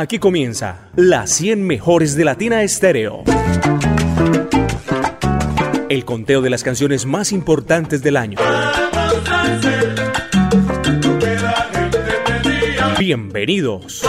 Aquí comienza las 100 mejores de Latina Estéreo. El conteo de las canciones más importantes del año. Bienvenidos.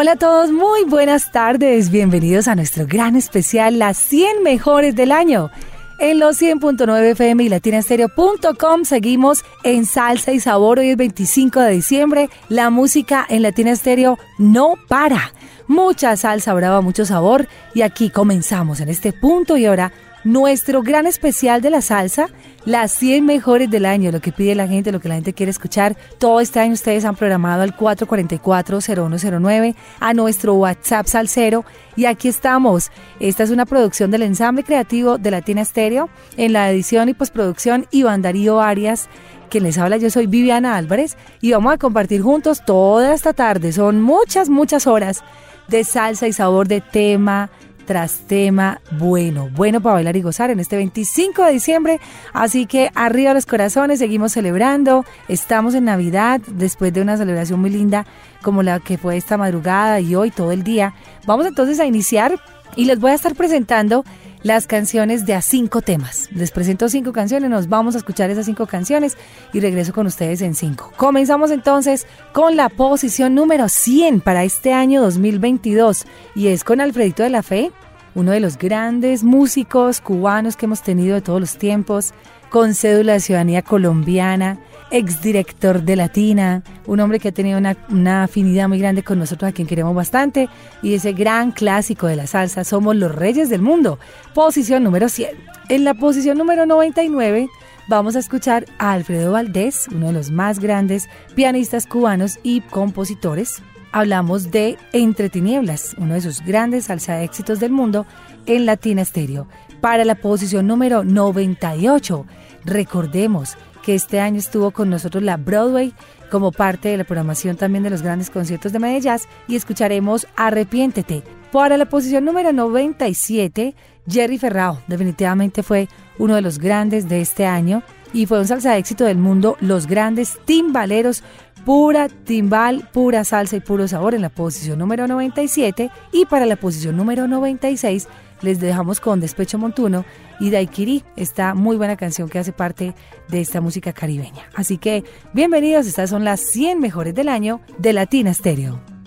Hola a todos, muy buenas tardes. Bienvenidos a nuestro gran especial, las 100 mejores del año. En los 100.9 FM y latinastereo.com seguimos en Salsa y Sabor. Hoy es 25 de diciembre. La música en Latina Estéreo no para. Mucha salsa brava, mucho sabor. Y aquí comenzamos en este punto y ahora nuestro gran especial de la salsa, las 100 mejores del año, lo que pide la gente, lo que la gente quiere escuchar. Todo este año ustedes han programado al 444-0109, a nuestro WhatsApp Salcero. Y aquí estamos. Esta es una producción del ensamble creativo de Latina Estéreo. En la edición y postproducción, Iván Darío Arias. Quien les habla, yo soy Viviana Álvarez y vamos a compartir juntos toda esta tarde. Son muchas, muchas horas de salsa y sabor de tema, tras tema bueno, bueno para bailar y gozar en este 25 de diciembre. Así que arriba los corazones, seguimos celebrando. Estamos en Navidad, después de una celebración muy linda como la que fue esta madrugada y hoy todo el día. Vamos entonces a iniciar y les voy a estar presentando las canciones de a cinco temas. Les presento cinco canciones, nos vamos a escuchar esas cinco canciones y regreso con ustedes en cinco. Comenzamos entonces con la posición número 100 para este año 2022 y es con Alfredito de la Fe, uno de los grandes músicos cubanos que hemos tenido de todos los tiempos, con cédula de ciudadanía colombiana, exdirector de Latina, un hombre que ha tenido una, afinidad muy grande con nosotros, a quien queremos bastante, y ese gran clásico de la salsa, Somos los Reyes del Mundo, posición número 100. En la posición número 99 vamos a escuchar a Alfredo Valdés, uno de los más grandes pianistas cubanos y compositores. Hablamos de Entre Tinieblas, uno de sus grandes salsa éxitos del mundo en Latina Stereo. Para la posición número 98, recordemos que este año estuvo con nosotros la Broadway como parte de la programación también de los grandes conciertos de Medellín y escucharemos Arrepiéntete. Para la posición número 97, Jerry Ferrao definitivamente fue uno de los grandes de este año y fue un salsa de éxito del mundo, los grandes timbaleros, pura timbal, pura salsa y puro sabor en la posición número 97 y para la posición número 96 les dejamos con Despecho Montuno y Daiquiri, esta muy buena canción que hace parte de esta música caribeña. Así que bienvenidos, estas son las 100 mejores del año de Latina Stereo.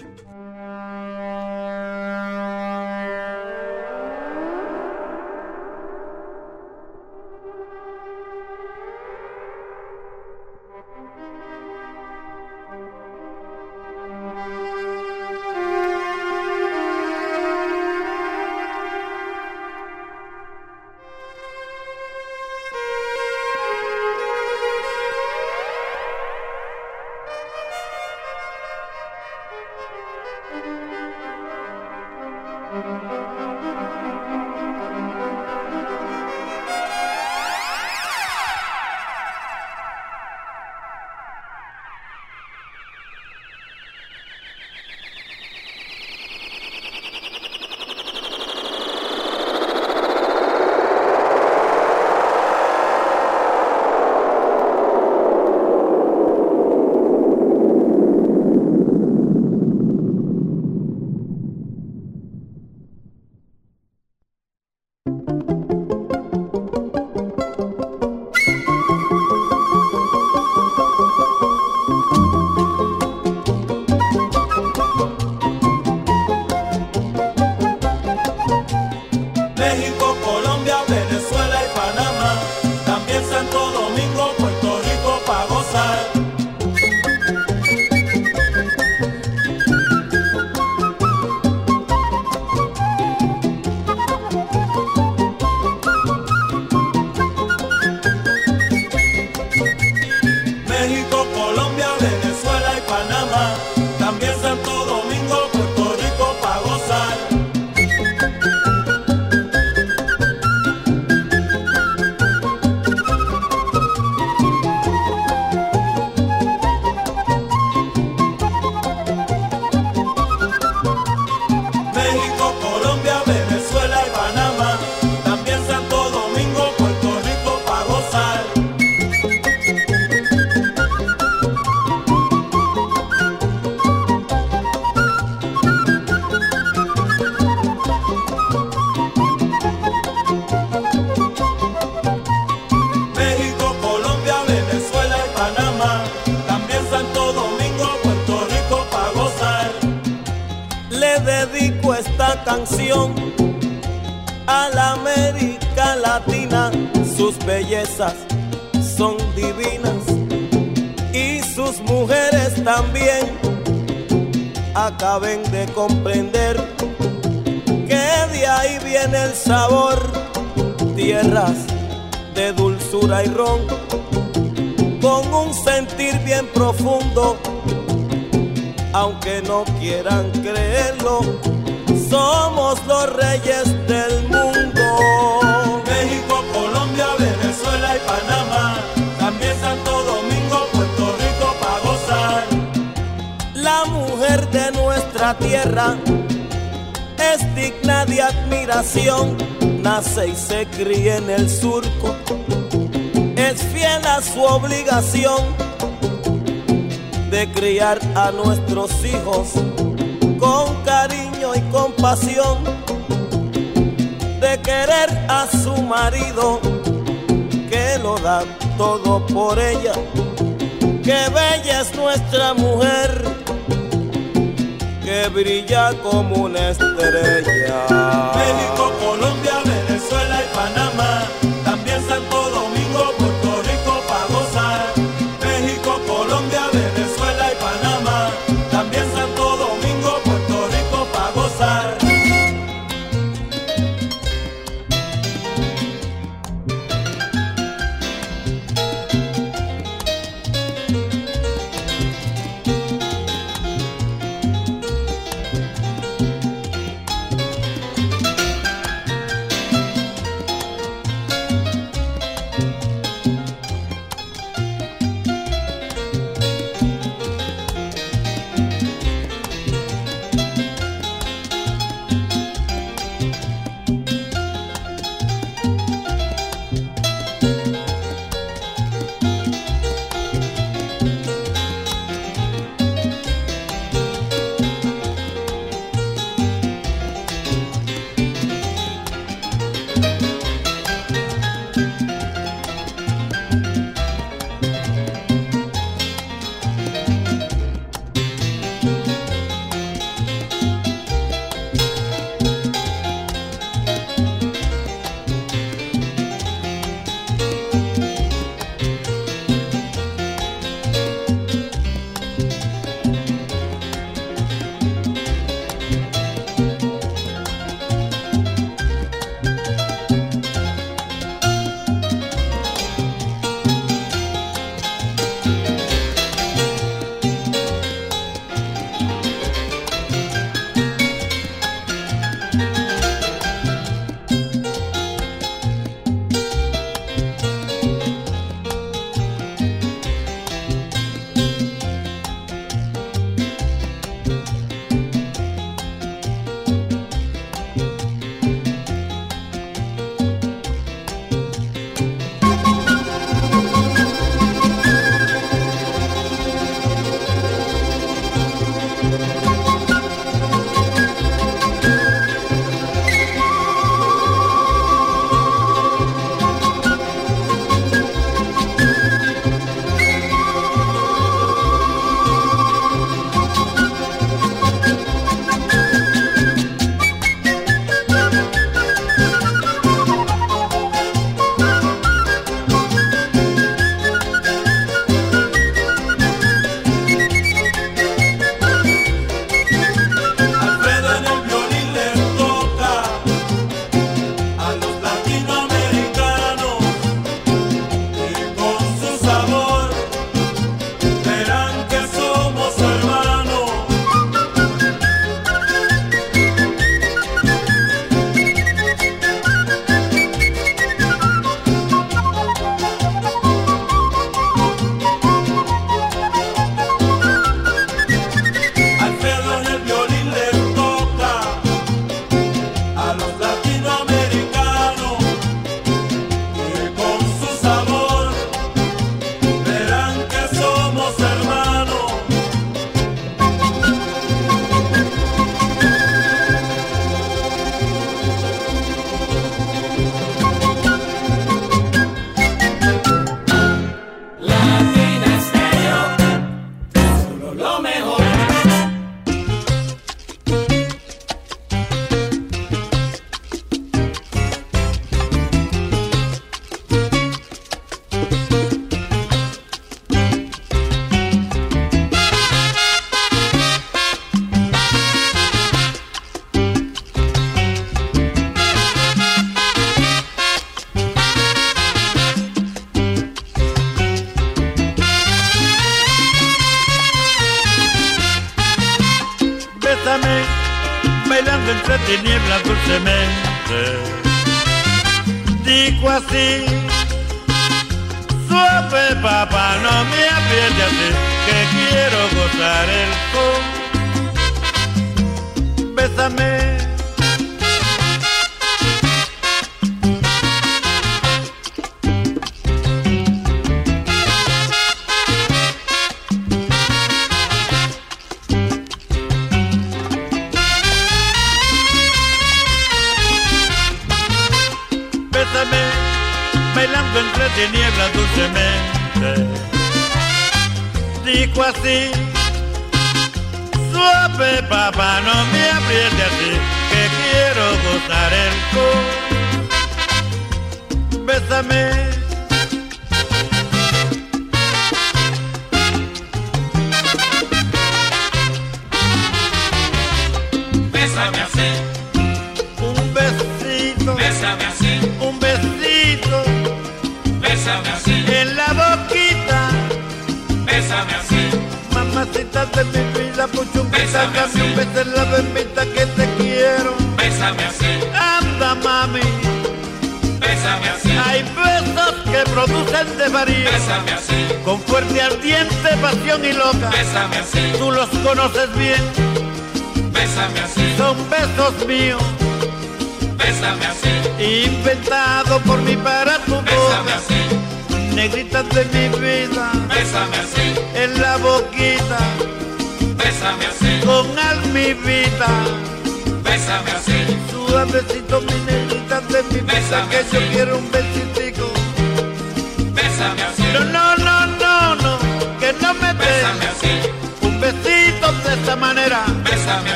Música quieran creerlo, somos los reyes del mundo. México, Colombia, Venezuela y Panamá, también Santo Domingo, Puerto Rico para gozar. La mujer de nuestra tierra es digna de admiración, nace y se cría en el surco, es fiel a su obligación de criar a nuestros hijos compasión, de querer a su marido que lo da todo por ella, que bella es nuestra mujer, que brilla como una estrella. México, Colombia, Venezuela y Panamá,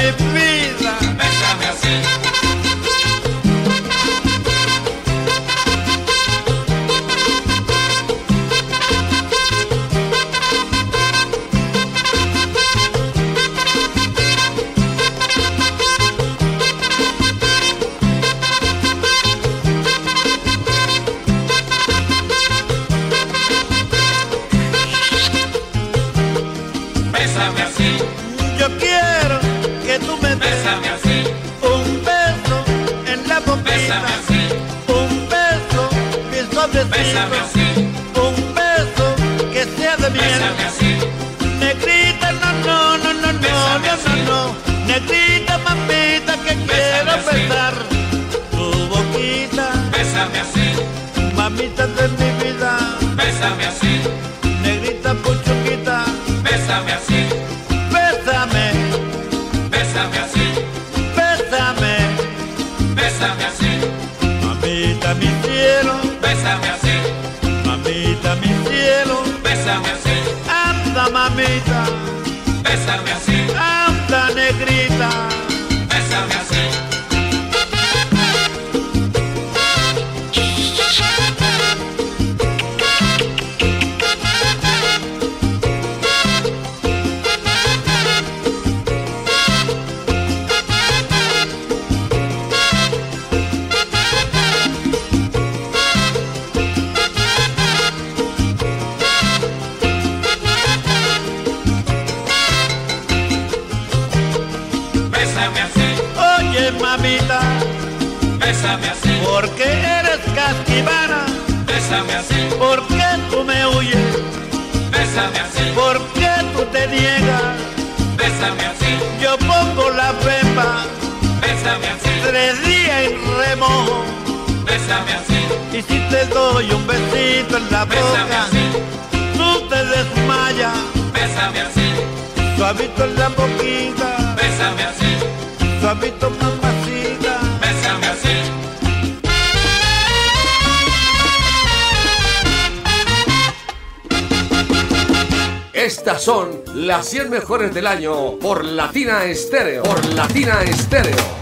nena de del año por Latina Estéreo. Por Latina Estéreo.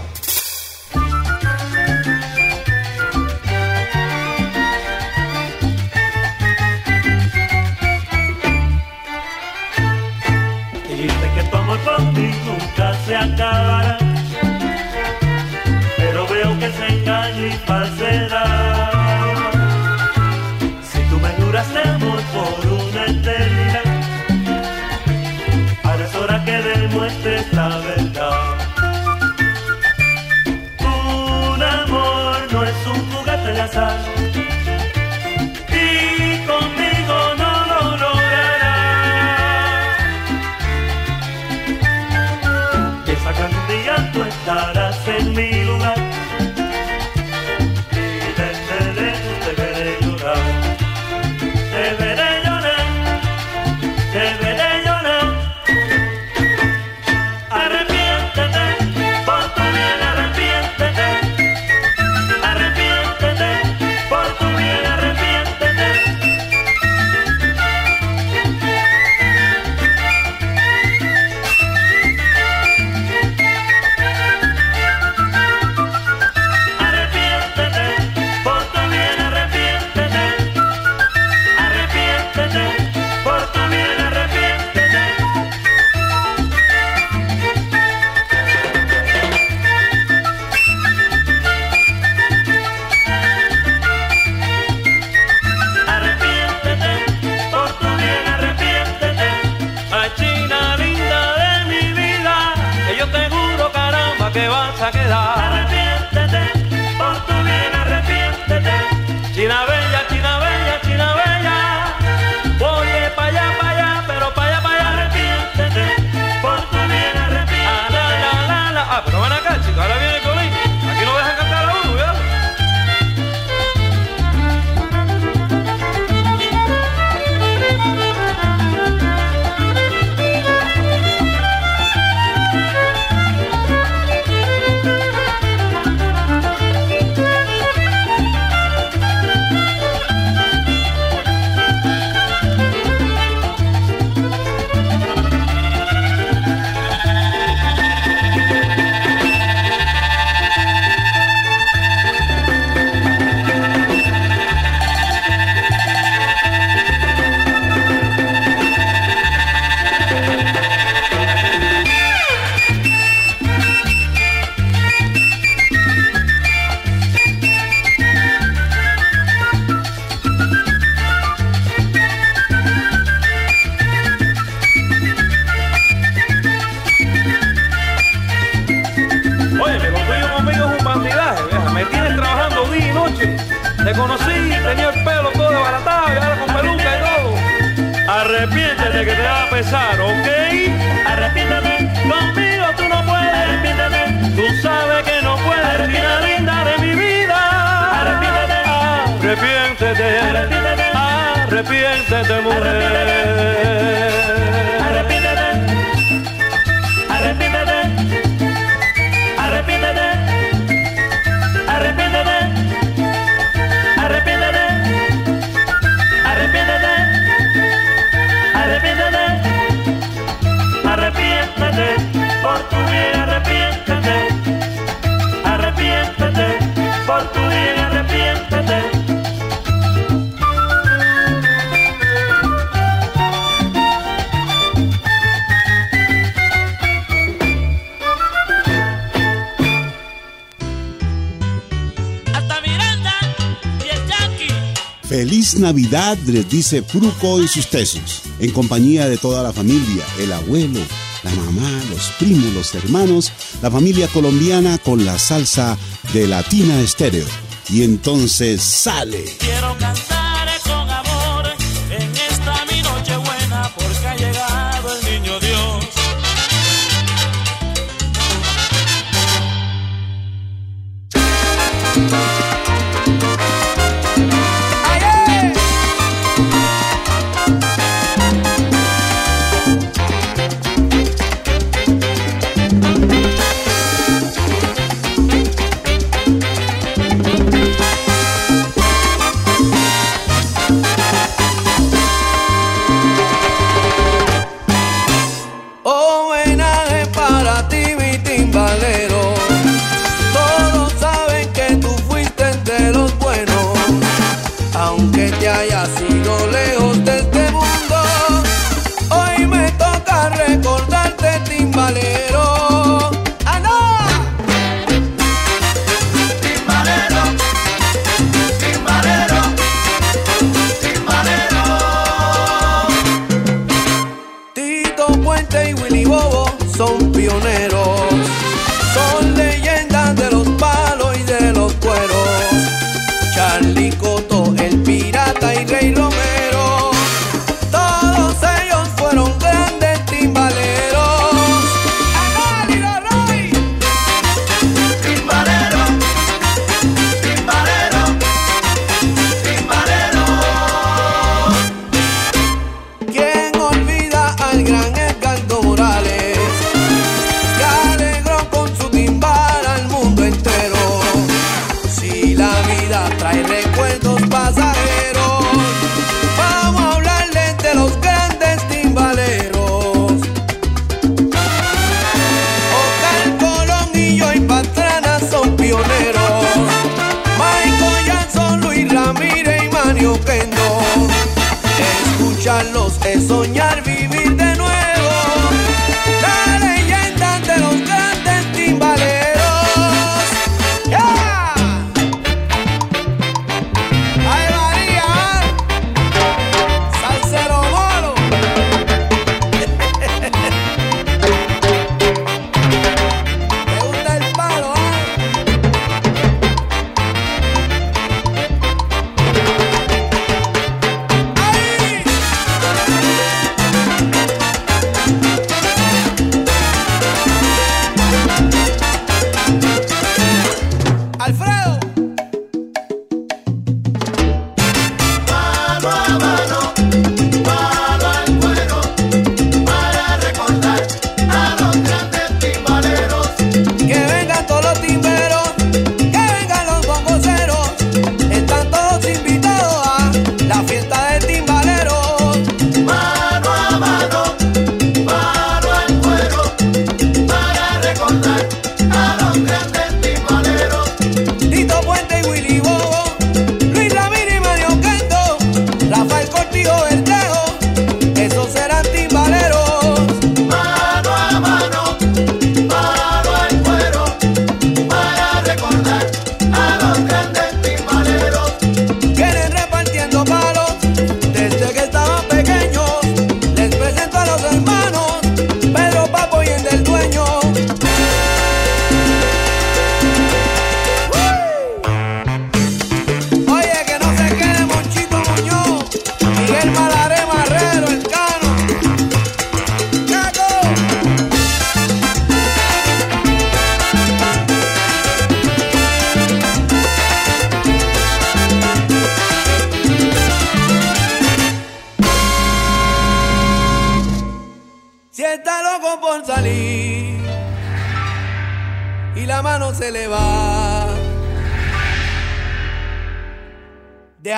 Navidad, les dice Fruco y sus tesos, en compañía de toda la familia, el abuelo, la mamá, los primos, los hermanos, la familia colombiana con la salsa de Latina Estéreo. Y entonces sale.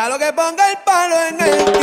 Déjalo que ponga el palo en el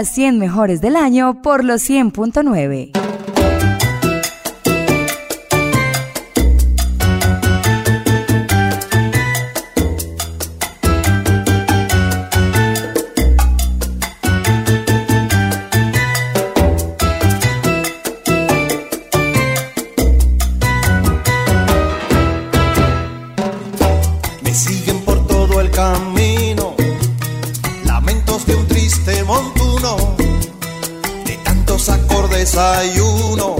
las 100 mejores del año por los 100.9. de tantos acordes hay uno,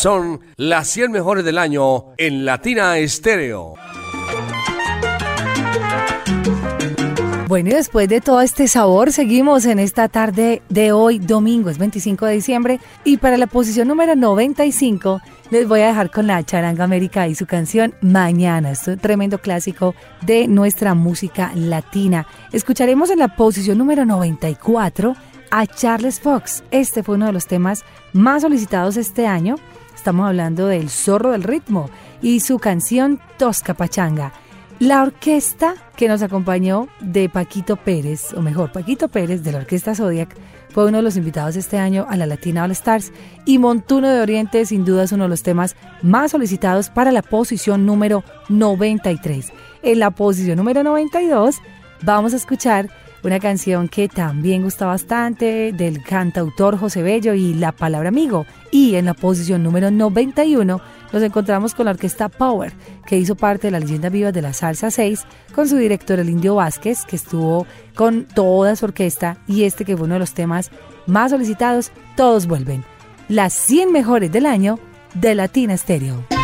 son las 100 mejores del año en Latina Estéreo. Bueno, y después de todo este sabor, seguimos en esta tarde de hoy, domingo, es 25 de diciembre, y para la posición número 95 les voy a dejar con la Charanga América y su canción Mañana, es un tremendo clásico de nuestra música latina. Escucharemos en la posición número 94 a Charles Fox. Este fue uno de los temas más solicitados este año. Estamos hablando del zorro del ritmo y su canción Tosca Pachanga. La orquesta que nos acompañó de Paquito Pérez, o mejor, Paquito Pérez de la Orquesta Zodiac, fue uno de los invitados este año a la Latina All Stars y Montuno de Oriente sin duda es uno de los temas más solicitados para la posición número 93. En la posición número 92 vamos a escuchar una canción que también gusta bastante del cantautor José Bello y La Palabra Amigo. Y en la posición número 91 nos encontramos con la orquesta Power, que hizo parte de la leyenda viva de la Salsa 6, con su director el Indio Vázquez, que estuvo con toda su orquesta, y este que fue uno de los temas más solicitados, Todos Vuelven. Las 100 mejores del año de Latina Stereo.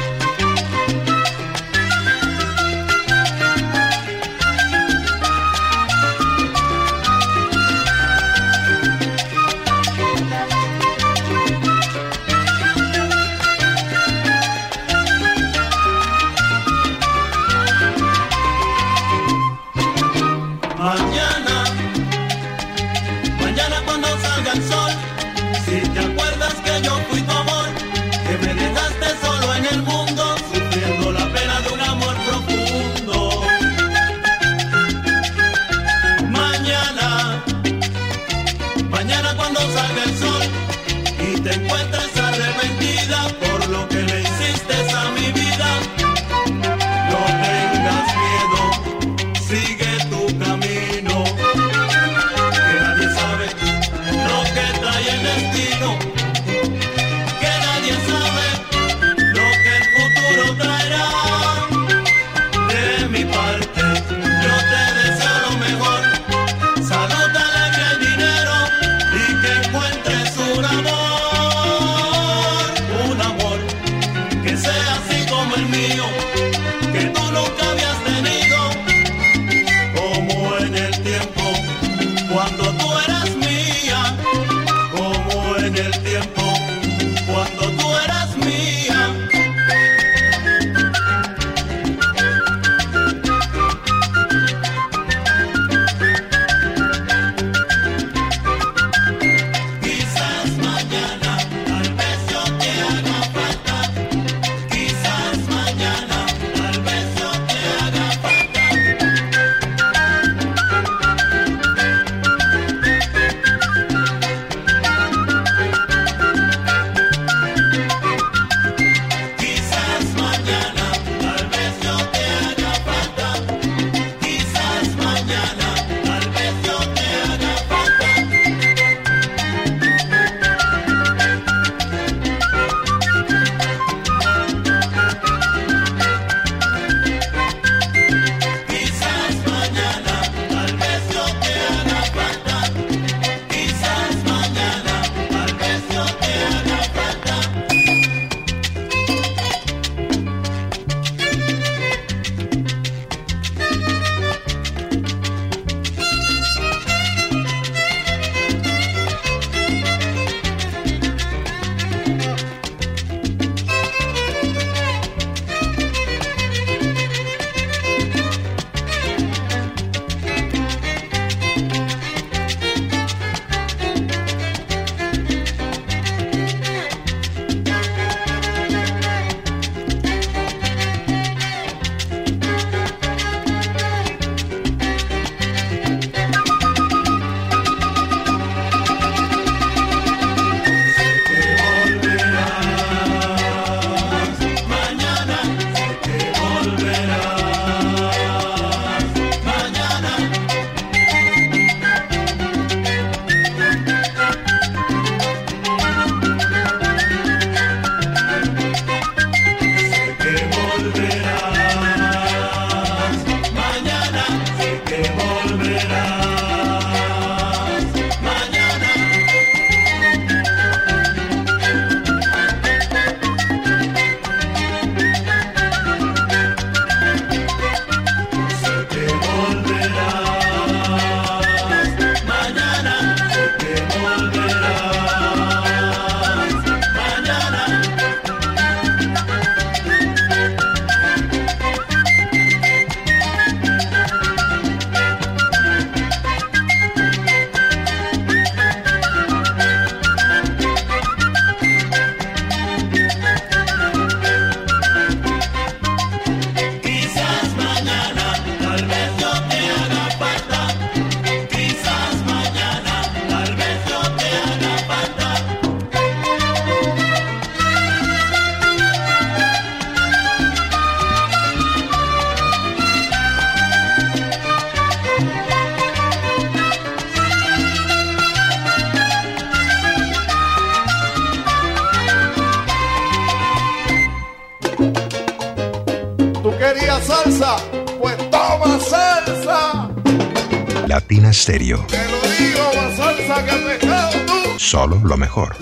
Te lo digo, más salsa que pescado tú. Solo lo mejor.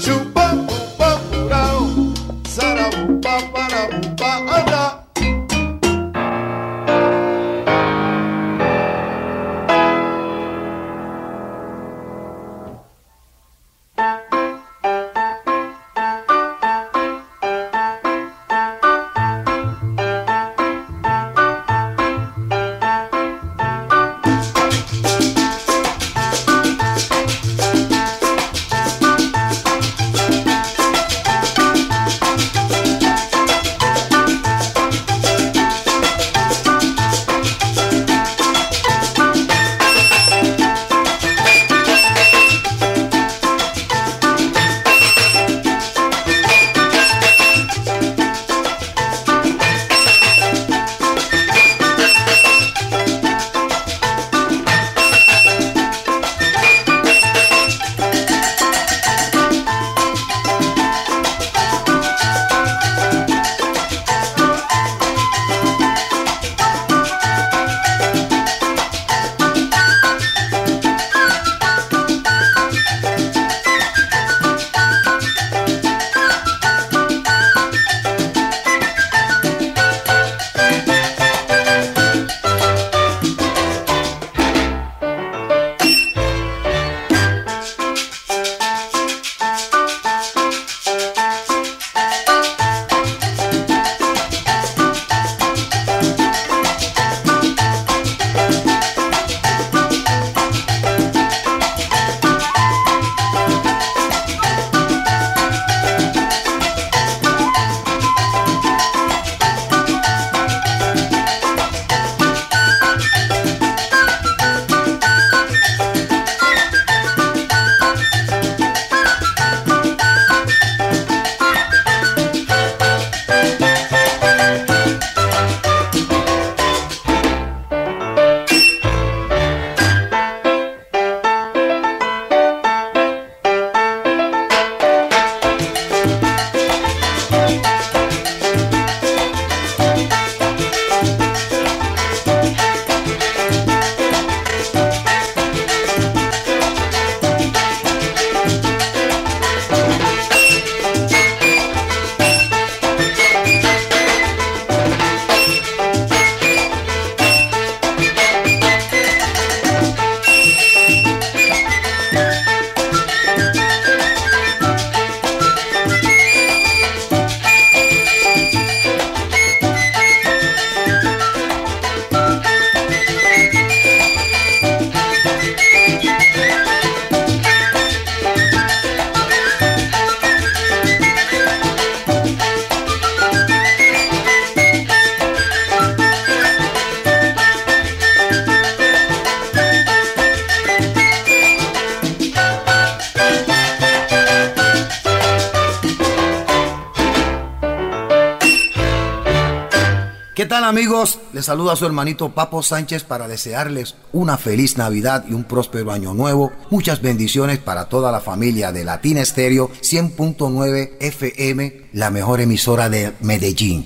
Saluda su hermanito Papo Sánchez para desearles una feliz Navidad y un próspero año nuevo. Muchas bendiciones para toda la familia de Latina Estéreo 100.9 FM, la mejor emisora de Medellín.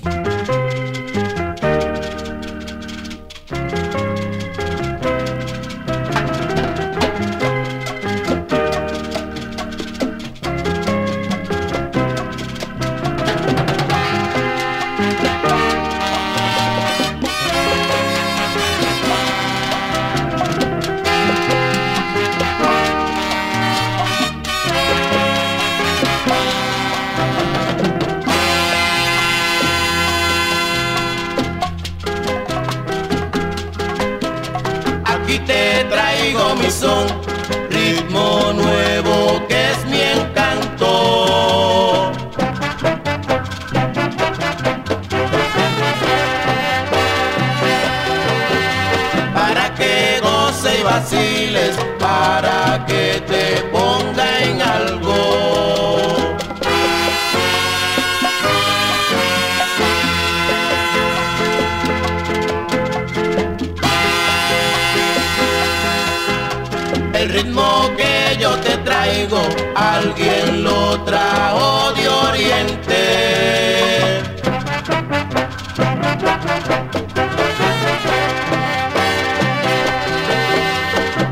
Alguien lo trajo de oriente.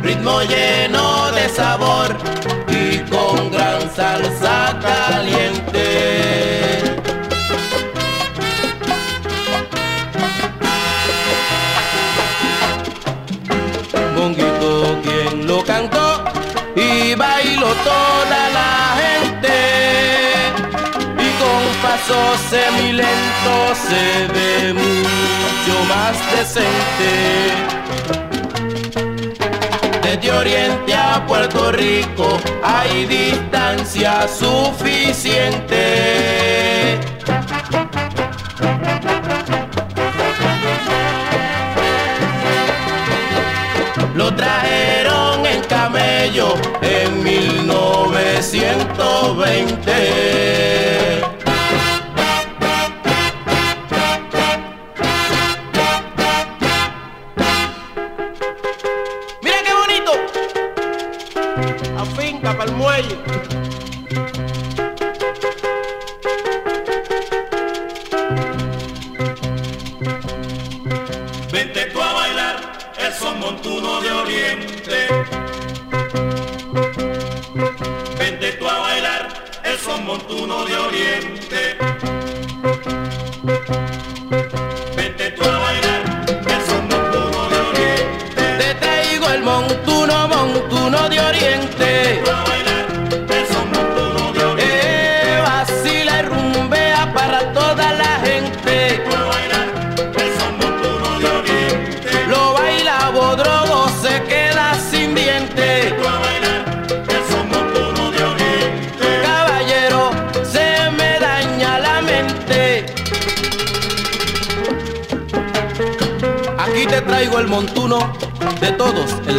Ritmo lleno semilento se ve mucho más decente. Desde Oriente a Puerto Rico hay distancia suficiente. Lo trajeron en camello en 1920.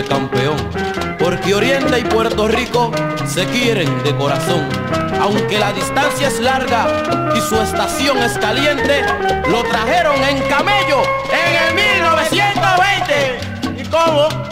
Campeón. Porque Oriente y Puerto Rico se quieren de corazón. Aunque la distancia es larga y su estación es caliente, lo trajeron en camello en el 1920. ¿Y cómo?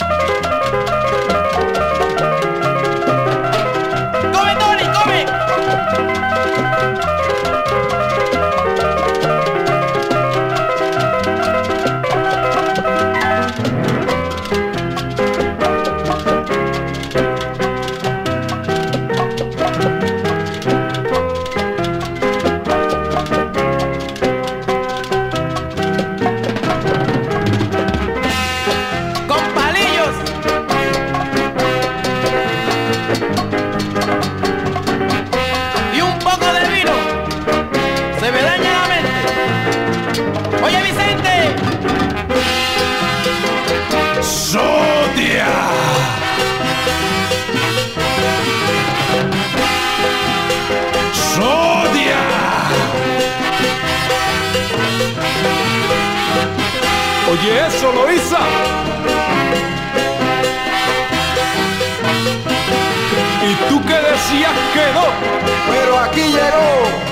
Eso. ¿Y tú qué decías que no? Pero aquí llegó.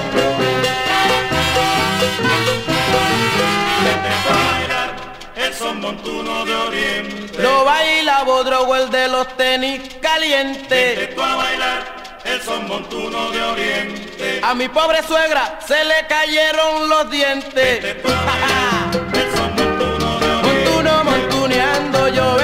Vente montuno de oriente. Lo baila Bodrogo el de los tenis calientes. Vente tú a bailar el son montuno de oriente. A mi pobre suegra se le cayeron los dientes. Montuneando yo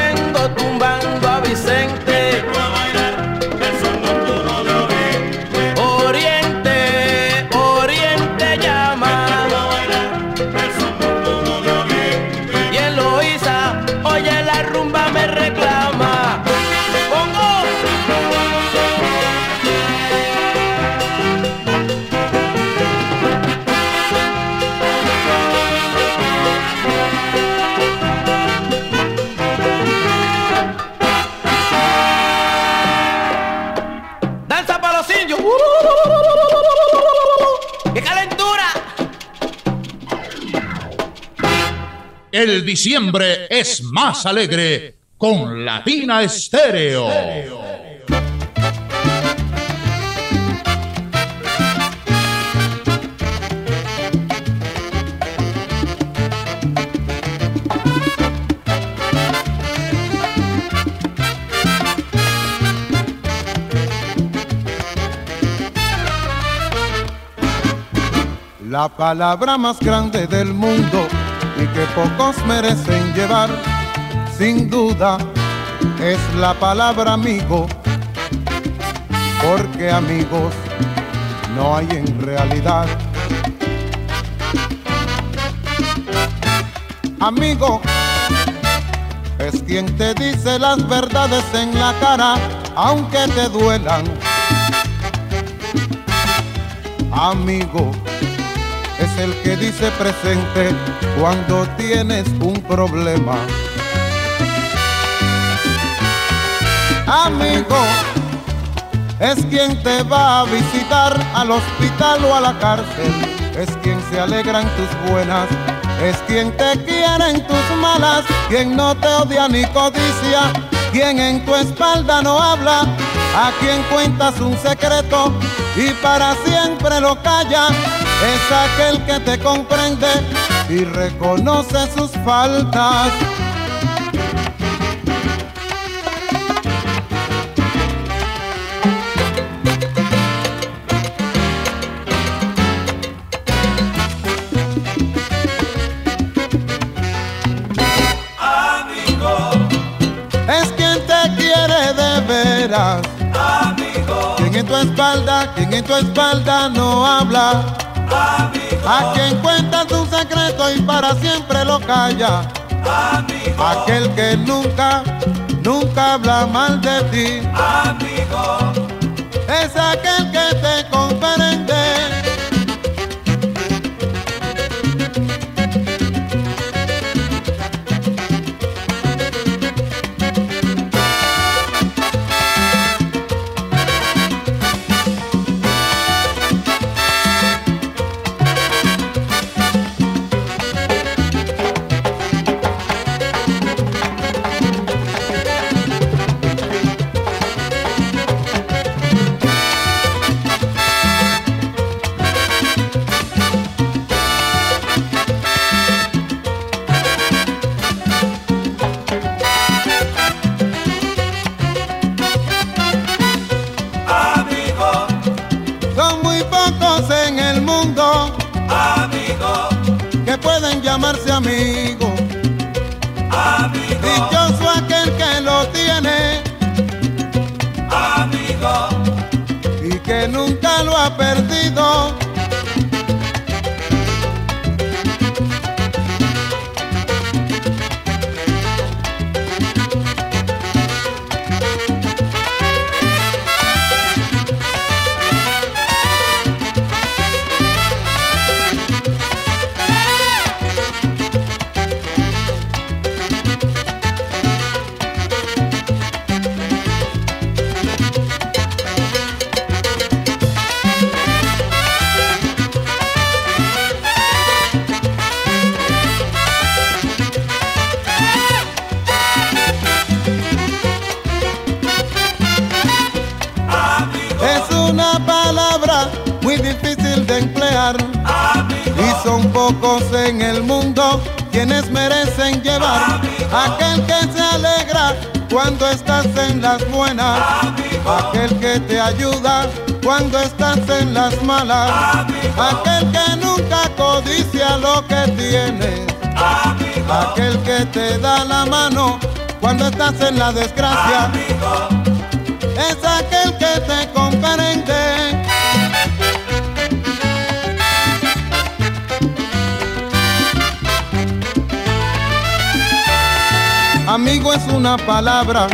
El diciembre es más alegre con Latina Estéreo. La palabra más grande del mundo y que pocos merecen llevar, sin duda, es la palabra amigo, porque amigos no hay en realidad. Amigo es quien te dice las verdades en la cara, aunque te duelan. Amigo el que dice presente cuando tienes un problema. Amigo, es quien te va a visitar al hospital o a la cárcel. Es quien se alegra en tus buenas. Es quien te quiere en tus malas. Quien no te odia ni codicia. Quien en tu espalda no habla. A quien cuentas un secreto y para siempre lo calla es aquel que te comprende y reconoce sus faltas. Amigo, Es quien te quiere de veras. amigo, Quien en tu espalda, quien en tu espalda no habla. A quien cuenta tu secreto y para siempre lo calla. amigo, Aquel que nunca, nunca habla mal de ti. amigo. Es aquel que te comprende. Que te da la mano cuando estás en la desgracia. Es aquel que te comprende. Amigo es una palabra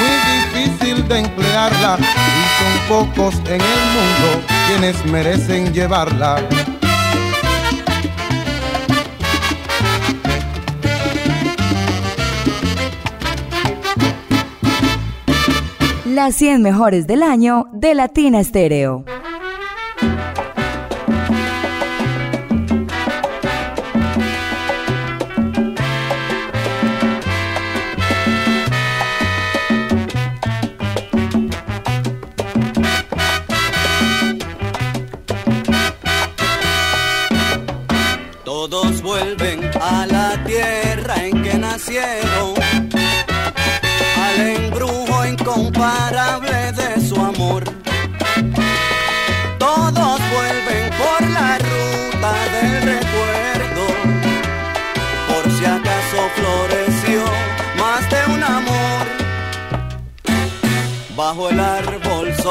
muy difícil de emplearla y son pocos en el mundo quienes merecen llevarla. Las 100 mejores del año de Latina Estéreo.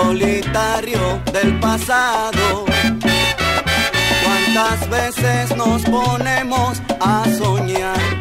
Solitario del pasado ¿Cuántas veces nos ponemos a soñar?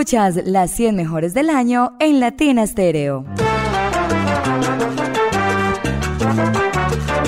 Escuchas las 100 mejores del año en Latina Stereo.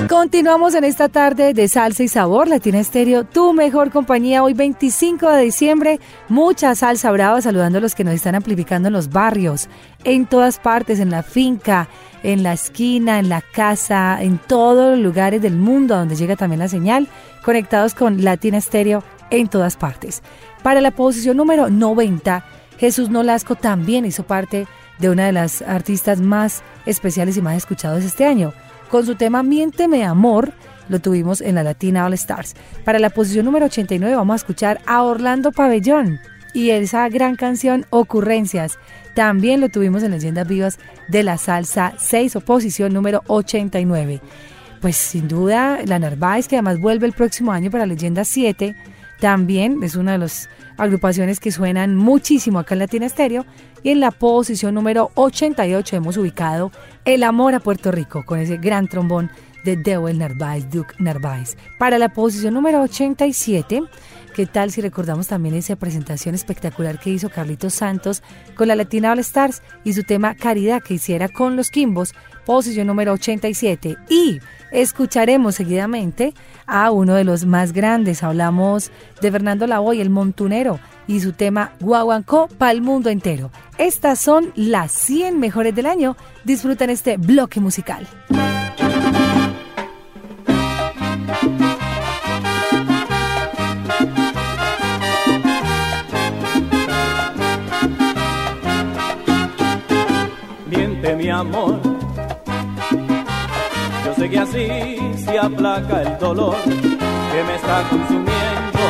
Continuamos en esta tarde de salsa y sabor, Latina Estéreo, tu mejor compañía. Hoy 25 de diciembre, mucha salsa brava, saludando a los que nos están amplificando en los barrios, en todas partes, en la finca, en la esquina, en la casa, en todos los lugares del mundo donde llega también la señal, conectados con Latina Estéreo en todas partes. Para la posición número 90, Jesús Nolasco también hizo parte de una de las artistas más especiales y más escuchados este año. Con su tema Miénteme Amor, lo tuvimos en la Latina All Stars. Para la posición número 89 vamos a escuchar a Orlando Pabellón y esa gran canción Ocurrencias. También lo tuvimos en Leyendas Vivas de la Salsa 6 o posición número 89. Pues sin duda la Narváez que además vuelve el próximo año para Leyenda 7 también es una de las agrupaciones que suenan muchísimo acá en Latina Estéreo. Y en la posición número 88 hemos ubicado El Amor a Puerto Rico con ese gran trombón de Dewey Narváez, Duke Narváez. Para la posición número 87, ¿qué tal si recordamos también esa presentación espectacular que hizo Carlitos Santos con la Latina All Stars y su tema Caridad que hiciera con los Kimbos? Posición número 87. Y escucharemos seguidamente a uno de los más grandes. Hablamos de Fernando Lavoy, el montunero, y su tema Guaguancó para el mundo entero. Estas son las 100 mejores del año. Disfruten este bloque musical. Amor. Yo sé que así se aplaca el dolor que me está consumiendo.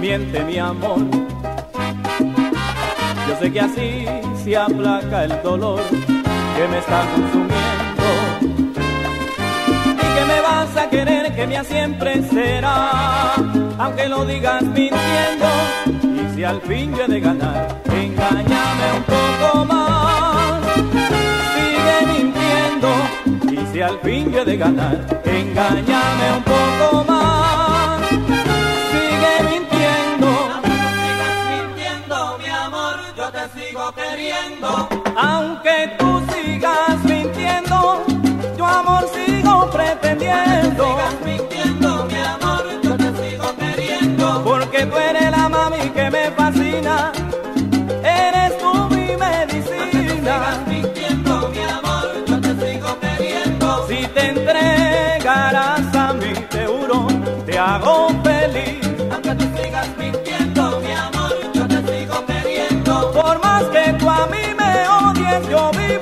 Miente mi amor. Yo sé que así se aplaca el dolor que me está consumiendo. Y que me vas a querer que mía siempre será, aunque lo digas mintiendo. Y si al fin yo he de ganar, engáñame un poco más. Si al fin yo he de ganar, engáñame un poco más.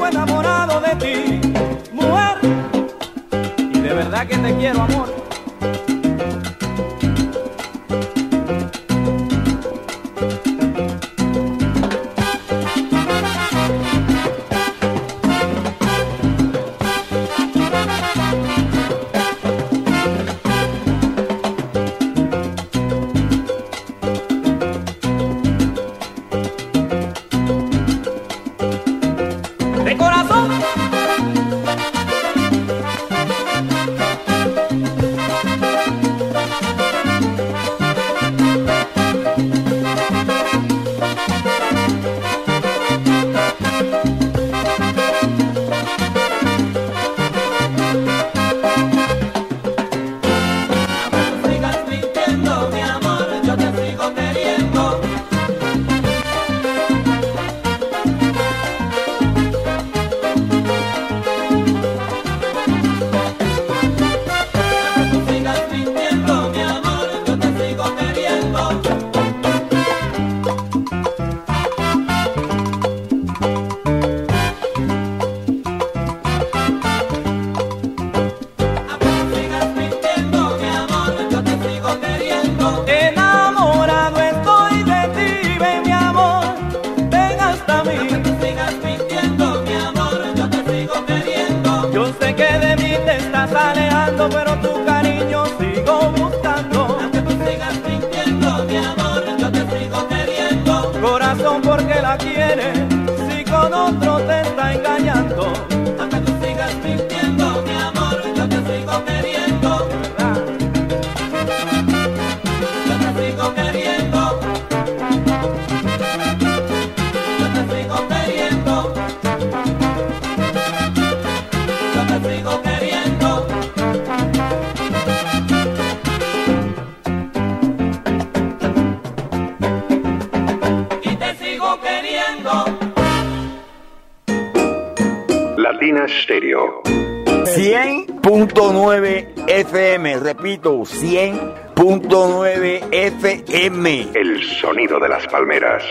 Enamorado de ti, mujer. Y de verdad que te quiero, amor. 100.9 FM. El sonido de las palmeras.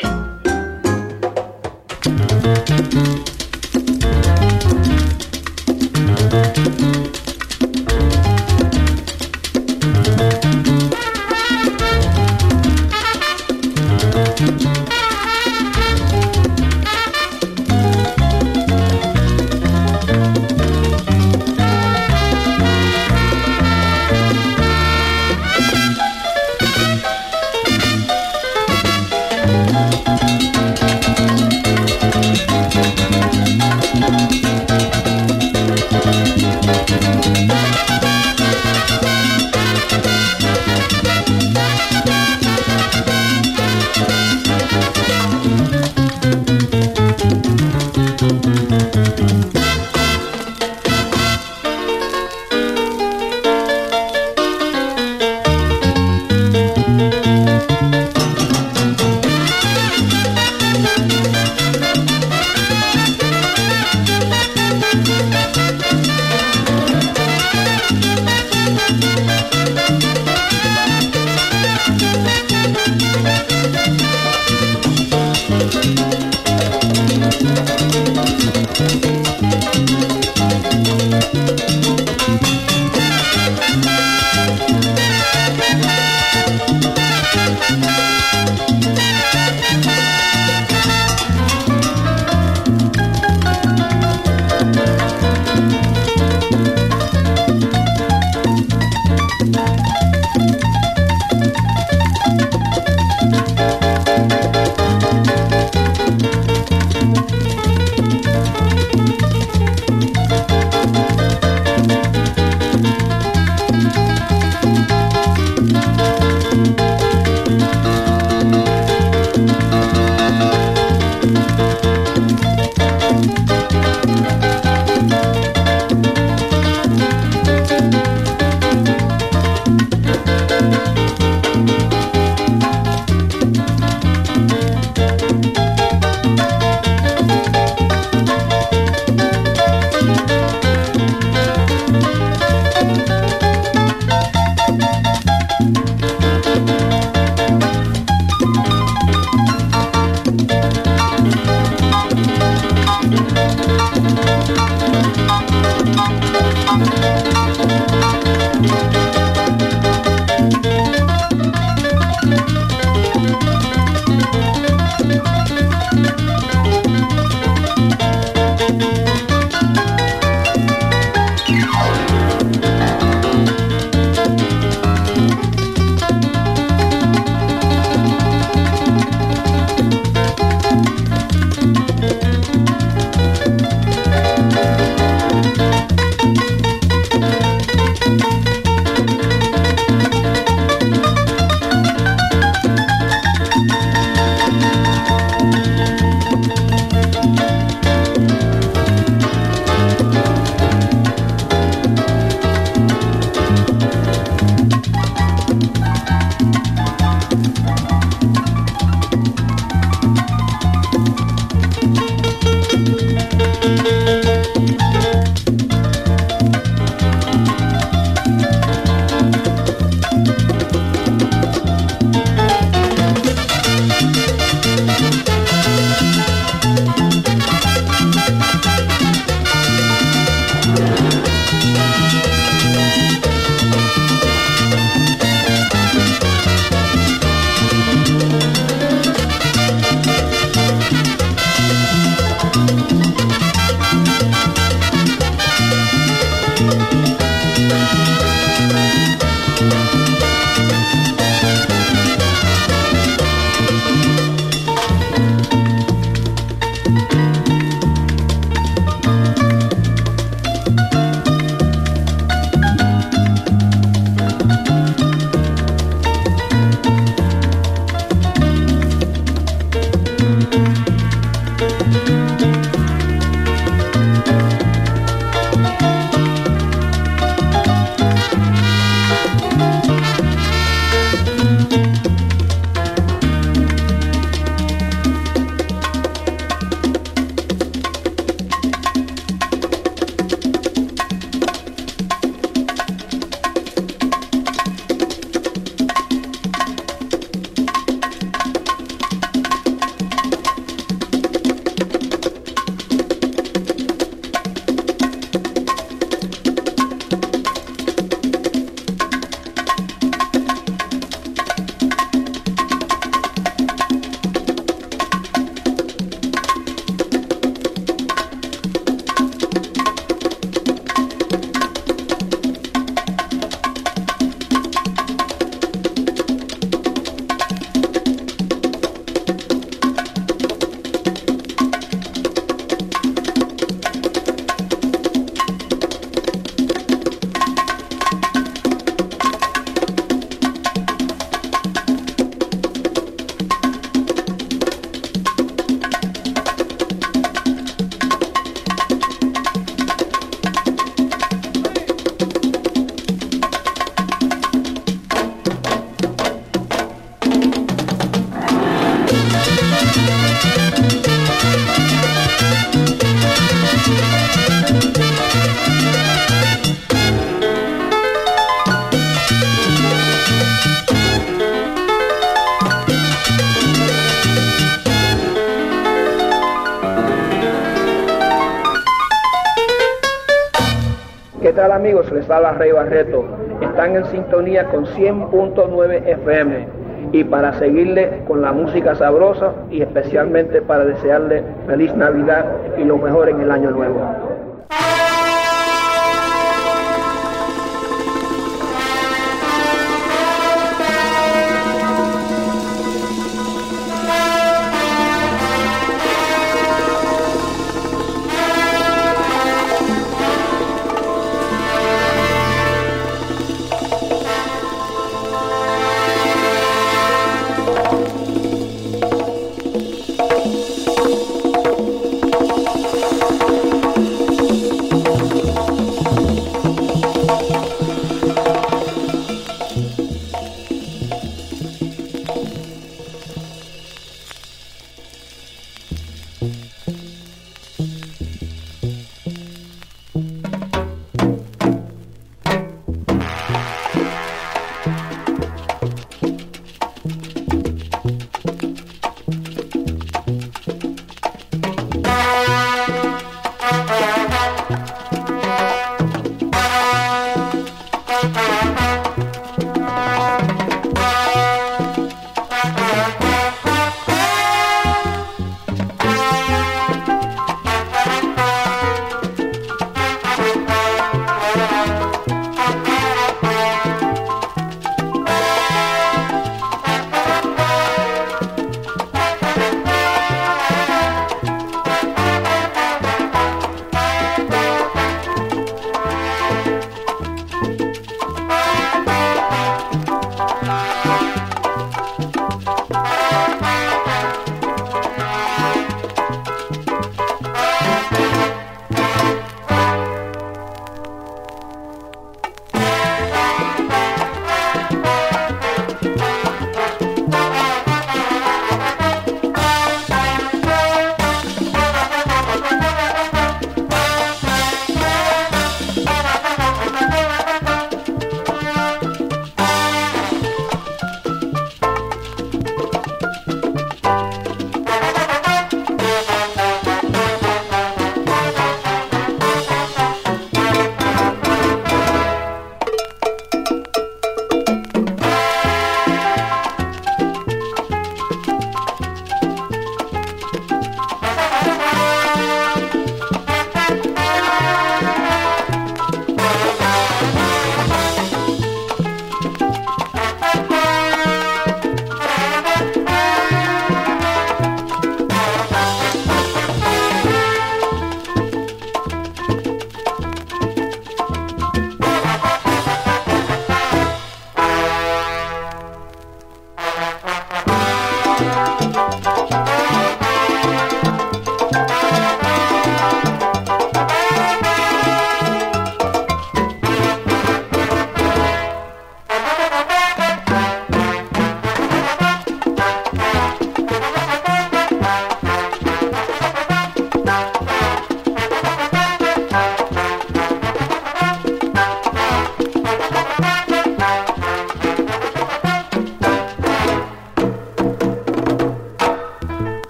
Rey Barreto. Están en sintonía con 100.9 FM. Y para seguirle con la música sabrosa y especialmente para desearle feliz Navidad y lo mejor en el año nuevo.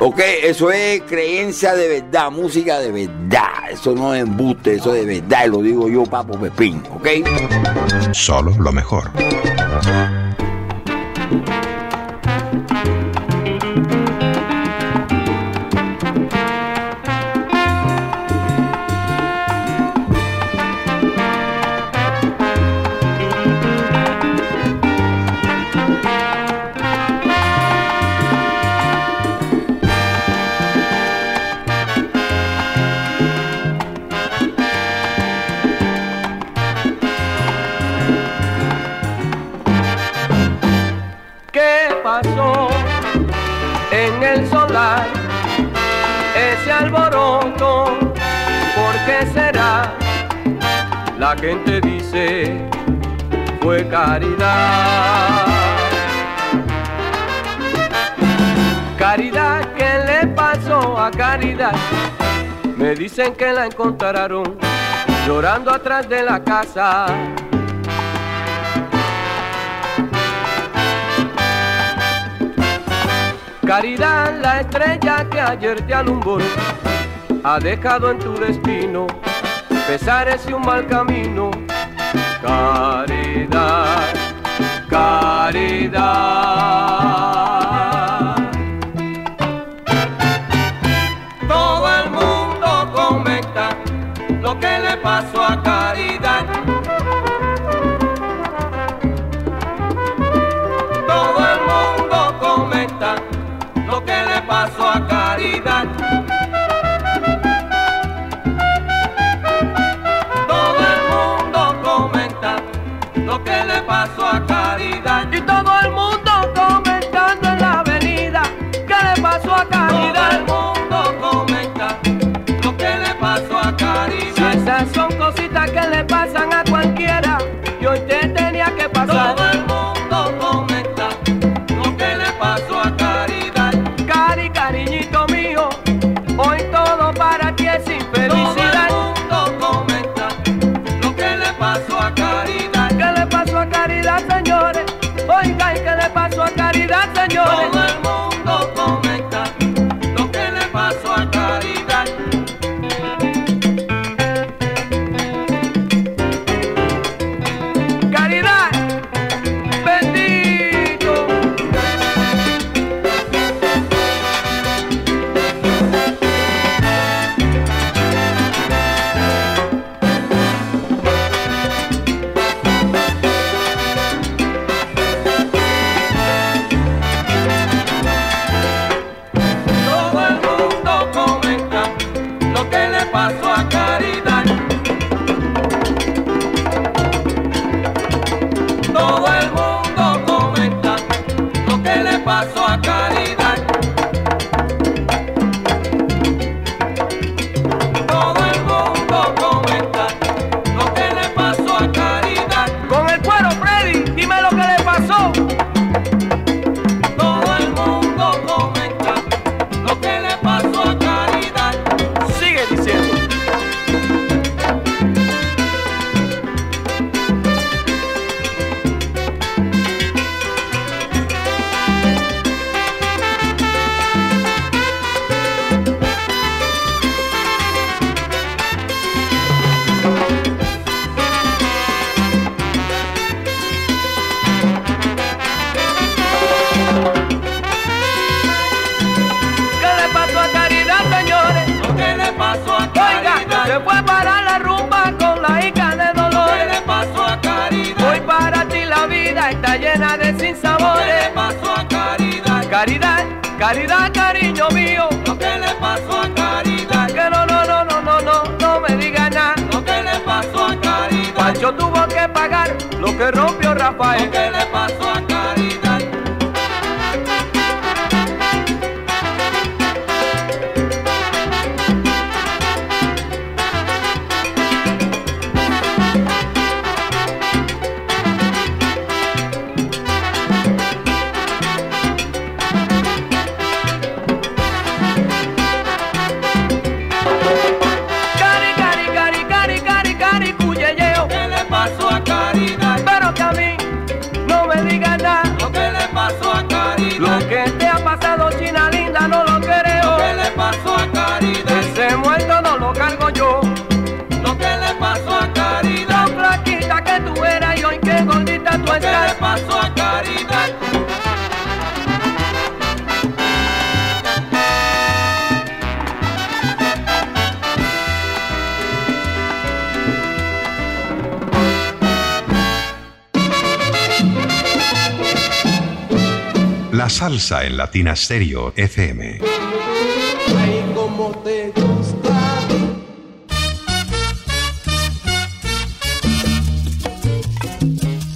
Ok, eso es creencia de verdad, música de verdad. Eso no es embuste, eso es de verdad, y lo digo yo, Papo Pepín, ¿ok? Solo lo mejor. La gente dice fue caridad. Caridad, ¿qué le pasó a Caridad? Me dicen que la encontraron llorando atrás de la casa. Caridad, la estrella que ayer te alumbró, ha dejado en tu destino pesares y un mal camino. Caridad, caridad. llena de sinsabores. ¿Qué le pasó a Caridad? Caridad, Caridad, cariño mío. Lo que le pasó a Caridad. Que no, no, no, no, no, no, no me diga nada. Lo que le pasó a Caridad. Pancho tuvo que pagar lo que rompió Rafael. Lo que le pasó a Caridad. salsa en Latina Stereo FM. Ay, como te gusta.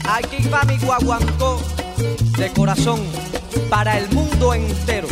Aquí va mi guaguancó de corazón para el mundo entero.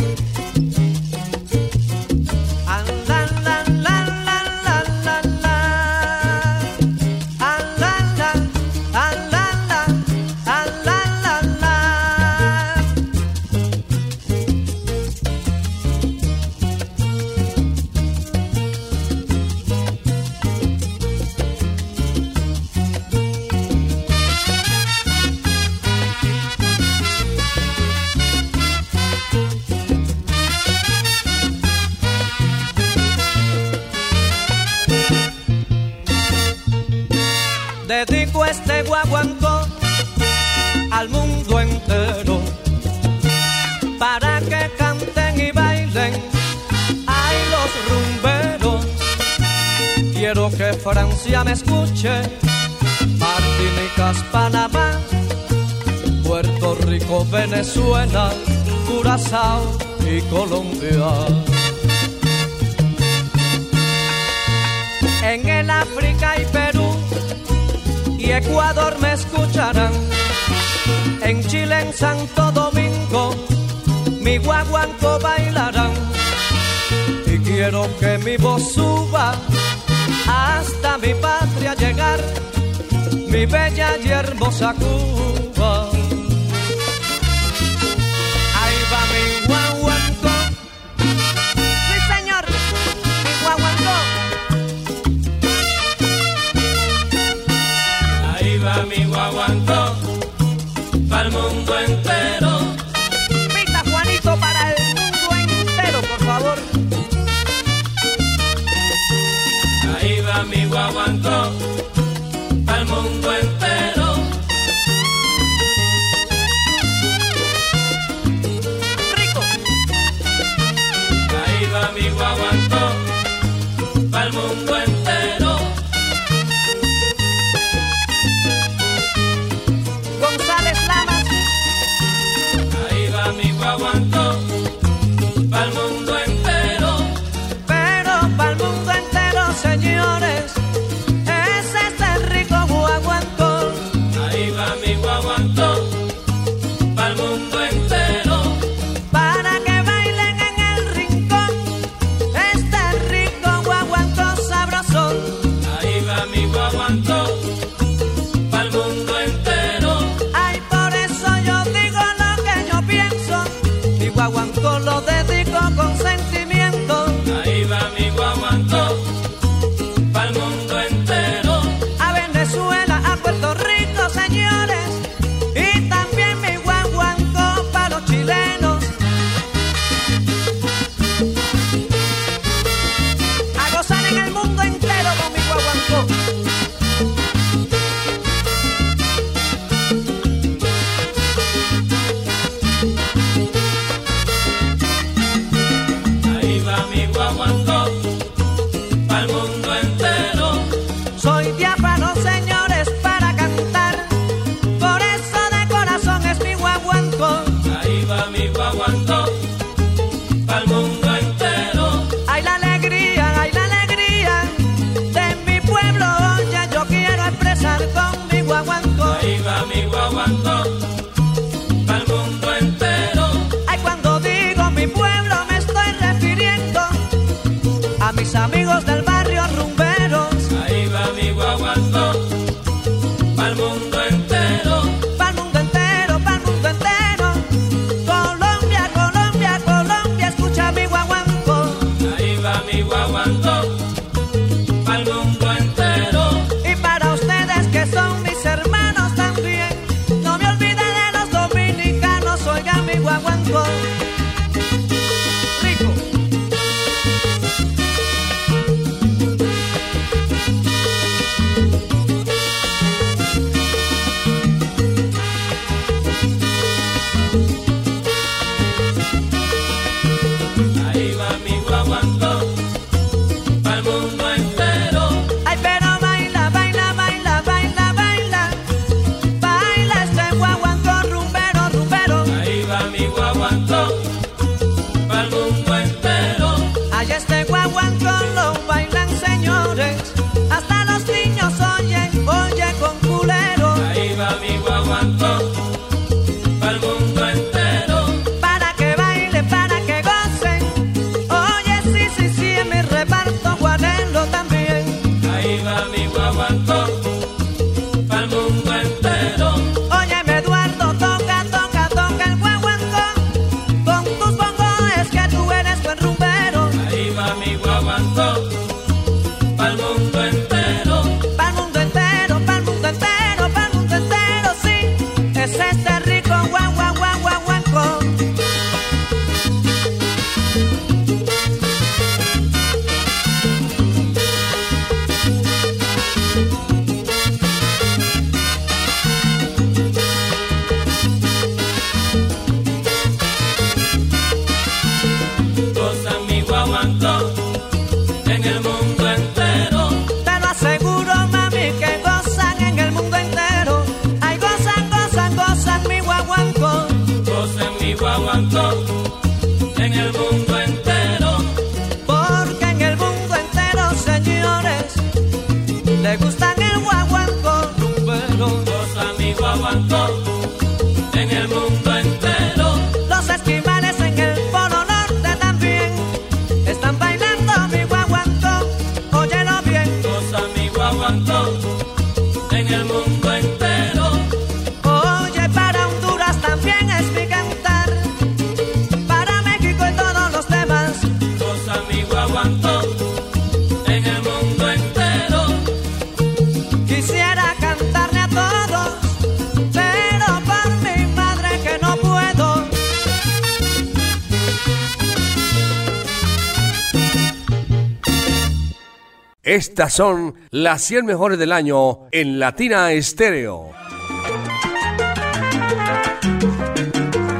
Estas son las 100 mejores del año en Latina Estéreo.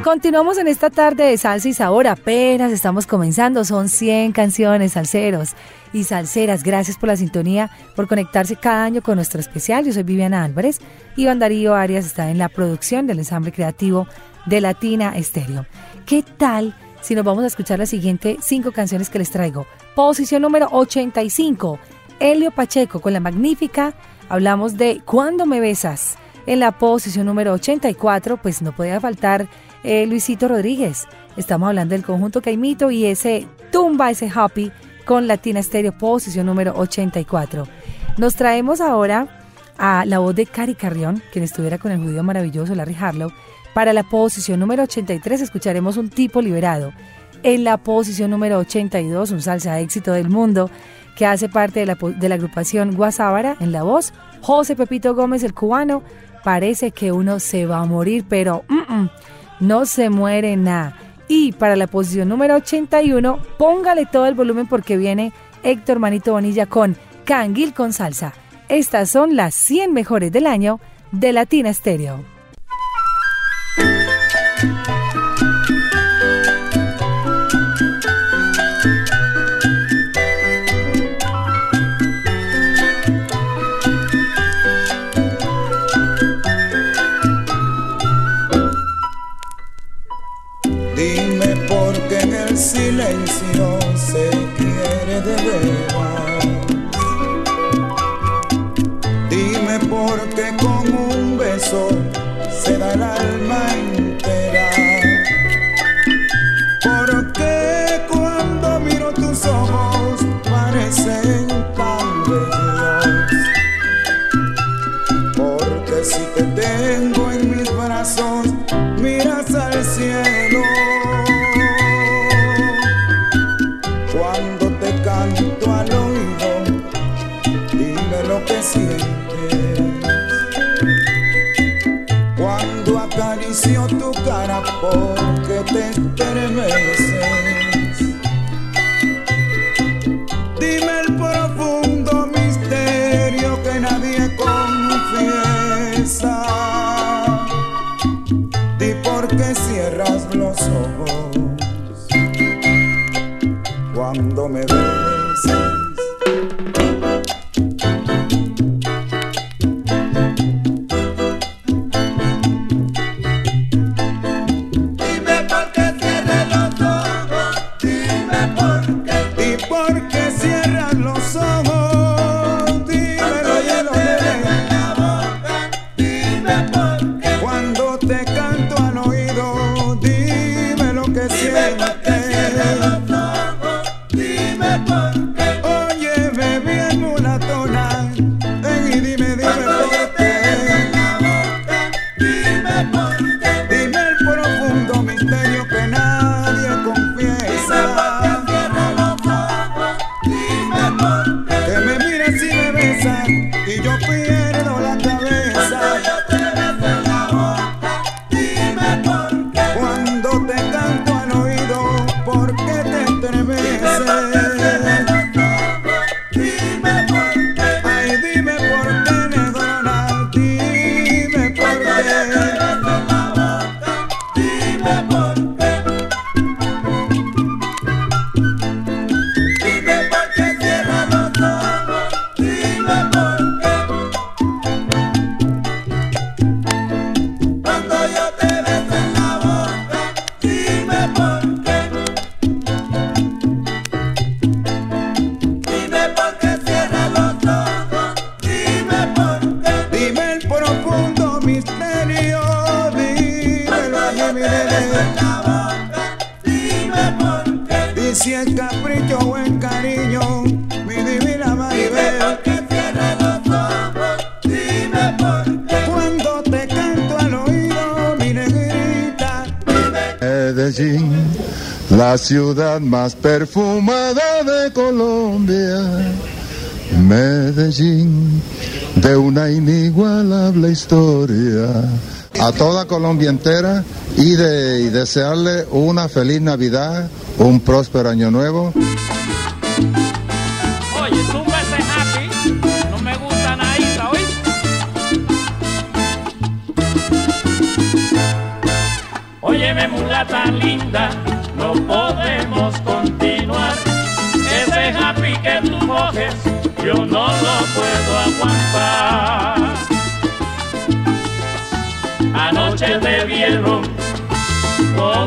Continuamos en esta tarde de salsa y sabor. Apenas estamos comenzando. Son 100 canciones salseros y salseras. Gracias por la sintonía, por conectarse cada año con nuestro especial. Yo soy Viviana Álvarez. Iván Darío Arias está en la producción del ensamble creativo de Latina Estéreo. ¿Qué tal si nos vamos a escuchar las siguientes cinco canciones que les traigo? Posición número 85. Helio Pacheco con la magnífica. Hablamos de Cuando me besas. En la posición número 84, pues no podía faltar eh, Luisito Rodríguez. Estamos hablando del conjunto Caimito y ese tumba, ese happy con Latina Stereo, posición número 84. Nos traemos ahora a la voz de Cari Carrión, quien estuviera con el judío maravilloso Larry Harlow. Para la posición número 83 escucharemos un tipo liberado. En la posición número 82, un salsa éxito del mundo que hace parte de la, de la agrupación Guasábara en la voz, José Pepito Gómez, el cubano. Parece que uno se va a morir, pero no se muere nada. Y para la posición número 81, póngale todo el volumen porque viene Héctor Manito Bonilla con Canguil con salsa. Estas son las 100 mejores del año de Latina Stereo. porque con un beso se da el alma entera. Porque cuando miro tus ojos parecen tan bellos. Porque si te tengo en mis brazos Romero. ciudad más perfumada de Colombia. Medellín, de una inigualable historia. A toda Colombia entera y, de, y desearle una feliz Navidad, un próspero año nuevo.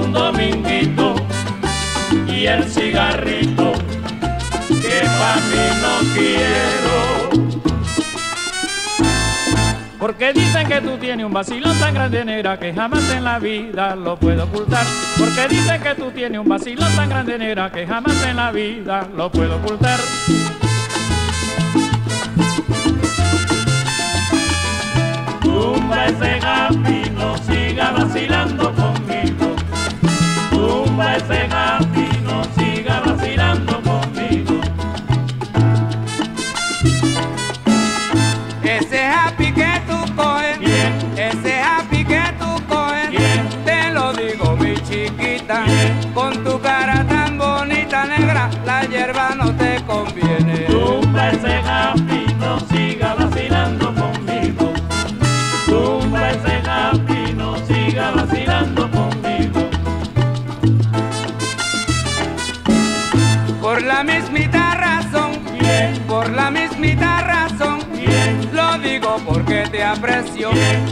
un dominguito y el cigarrito que para mí no quiero. Porque dicen que tú tienes un vacilón tan grande negra que jamás en la vida lo puedo ocultar. Porque dicen que tú tienes un vacilón tan grande negra que jamás en la vida lo puedo ocultar. Tumba ese gafi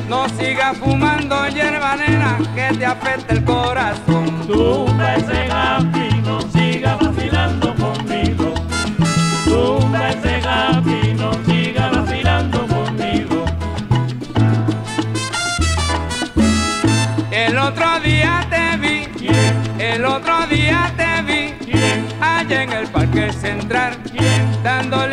No sigas fumando hierba nena que te afecta el corazón. Tú ese happy, no sigas vacilando conmigo. Tú ese happy, no sigas vacilando conmigo. El otro día te vi, el otro día te vi, allá en el parque central, dando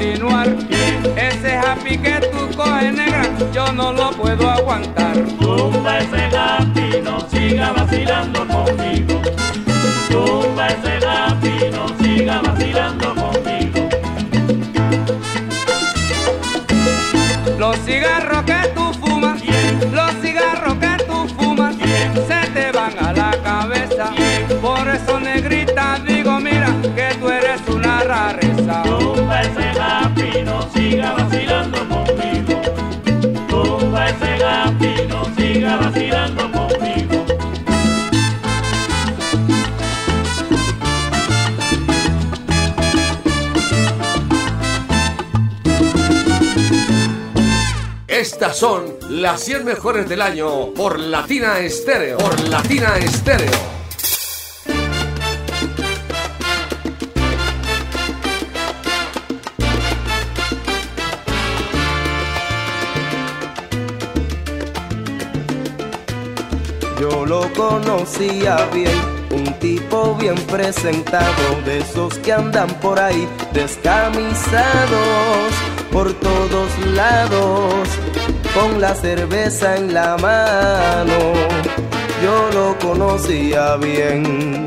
continuar. Ese happy que tú coges negra, yo no lo puedo aguantar. Tumba ese gapi, no siga vacilando conmigo. Tumba ese gapi, no siga vacilando conmigo. Los cigarros Estas son las 100 mejores del año por Latina Estéreo. Por Latina Estéreo. Conocía bien, un tipo bien presentado, de esos que andan por ahí descamisados por todos lados, con la cerveza en la mano. Yo lo conocía bien.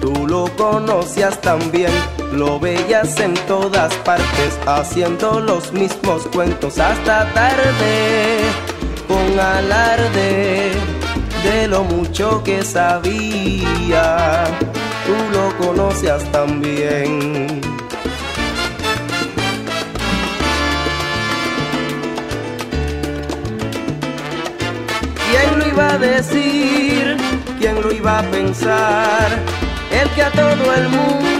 Tú lo conocías también, lo veías en todas partes, haciendo los mismos cuentos hasta tarde, con alarde de lo mucho que sabía. Tú lo conocías también. ¿Quién lo iba a decir? ¿Quién lo iba a pensar? El que a todo el mundo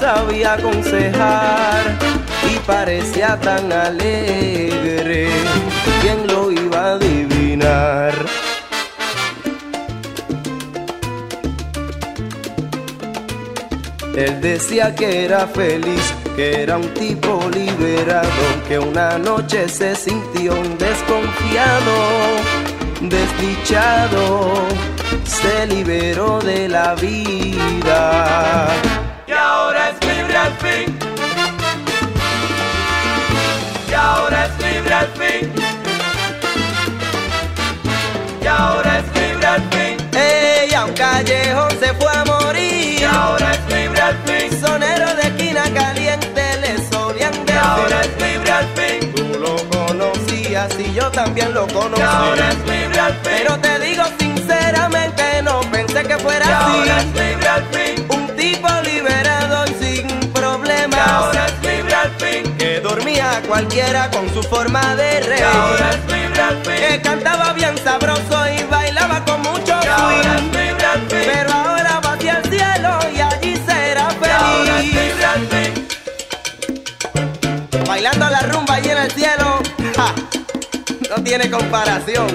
sabía aconsejar y parecía tan alegre. ¿Quién lo iba a adivinar? Él decía que era feliz, que era un tipo liberado, que una noche se sintió un desconfiado, desdichado, se liberó de la vida. Al fin. Y ahora es libre al fin. Y ahora es libre al fin. Ey, a un callejón se fue a morir. Y ahora es libre al fin. Sonero de esquina caliente le solían decir. Y ahora es libre al fin. Tú lo conocías y yo también lo conocí. Y ahora es libre al fin. Pero te digo sinceramente, no pensé que fuera Y así. ahora es libre al fin. Cualquiera con su forma de Y ahora es fin. Que cantaba bien sabroso y bailaba con mucho Y ahora es. Pero ahora va hacia el cielo y allí será Y ahora es feliz. al fin. Bailando la rumba allí en el cielo. ja, no tiene comparación.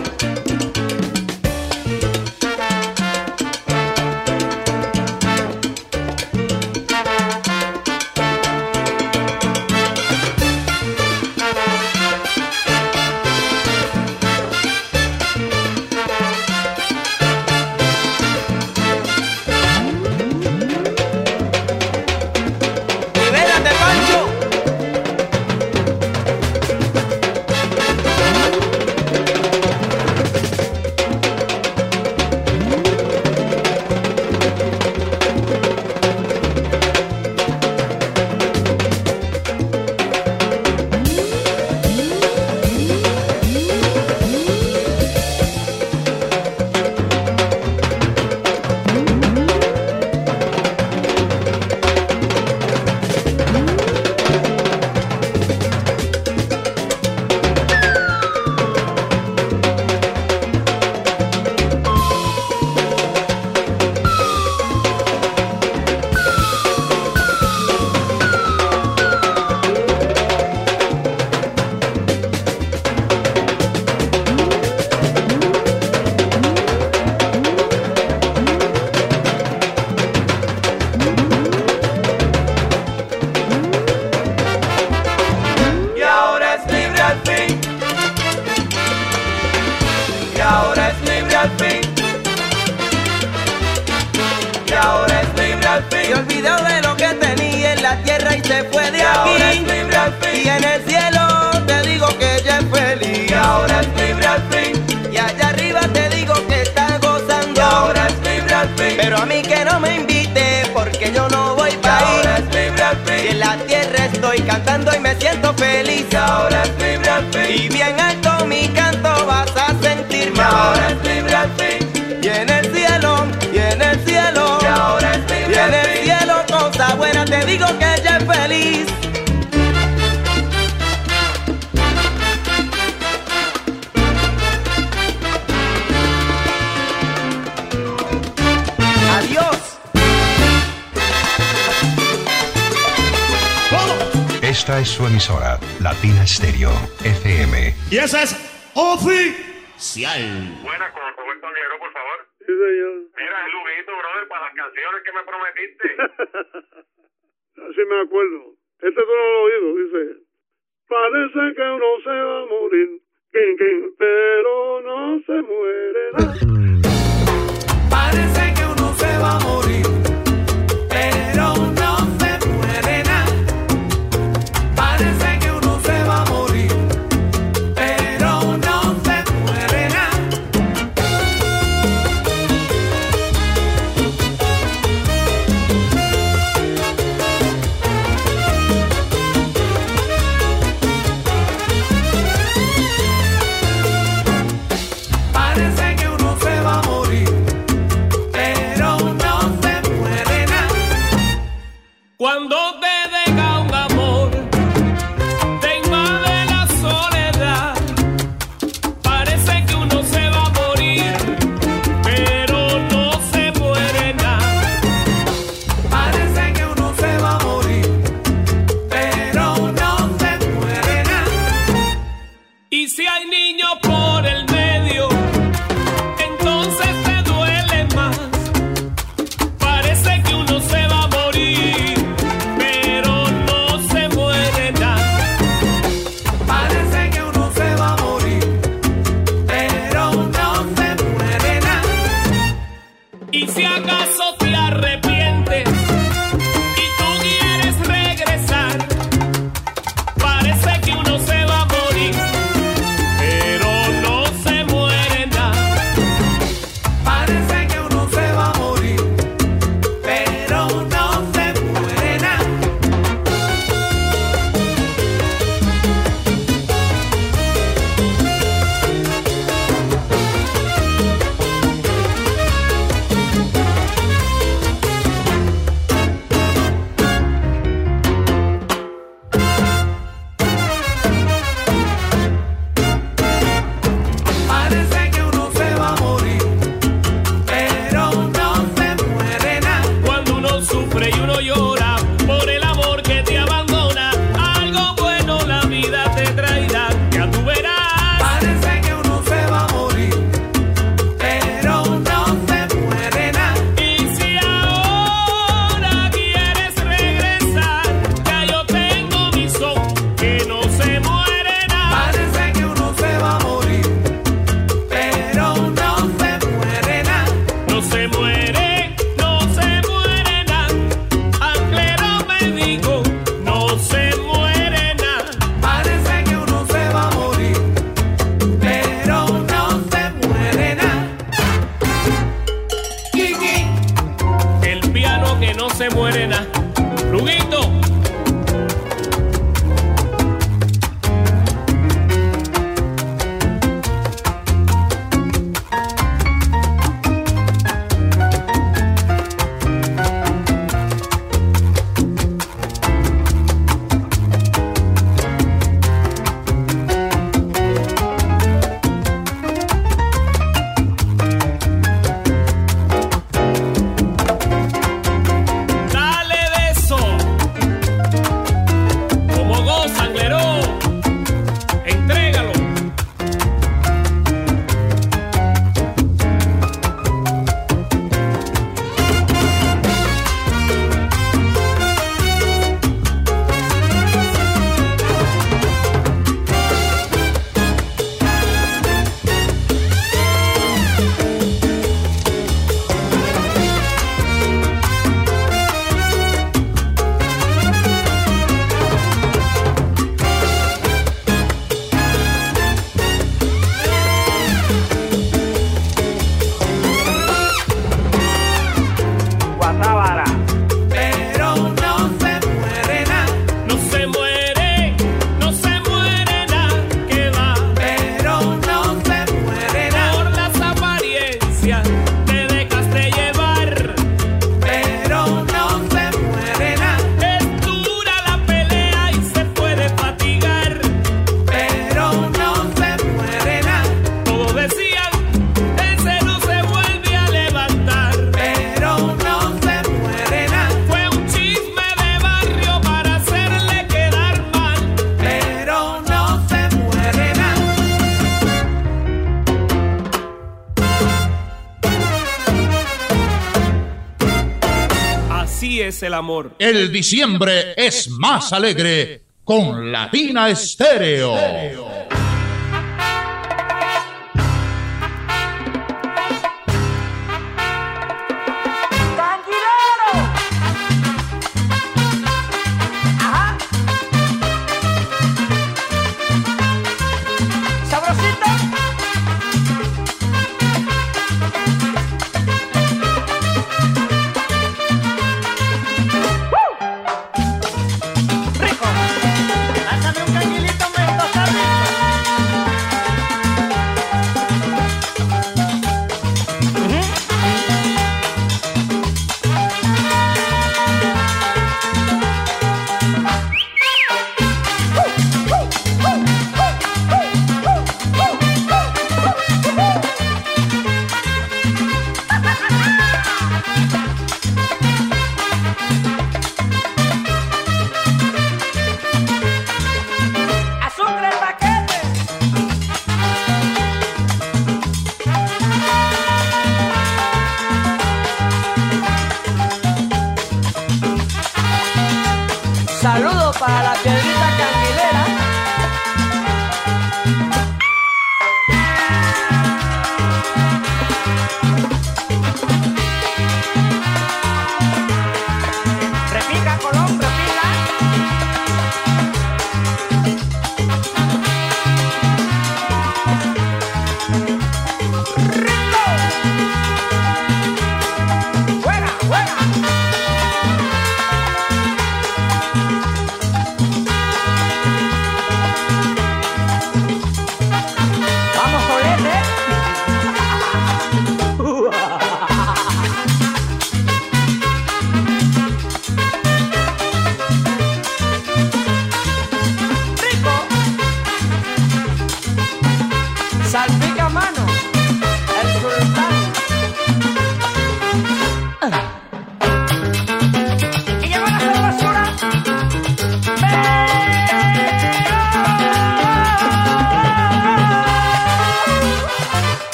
El diciembre es más alegre con Latina Estéreo.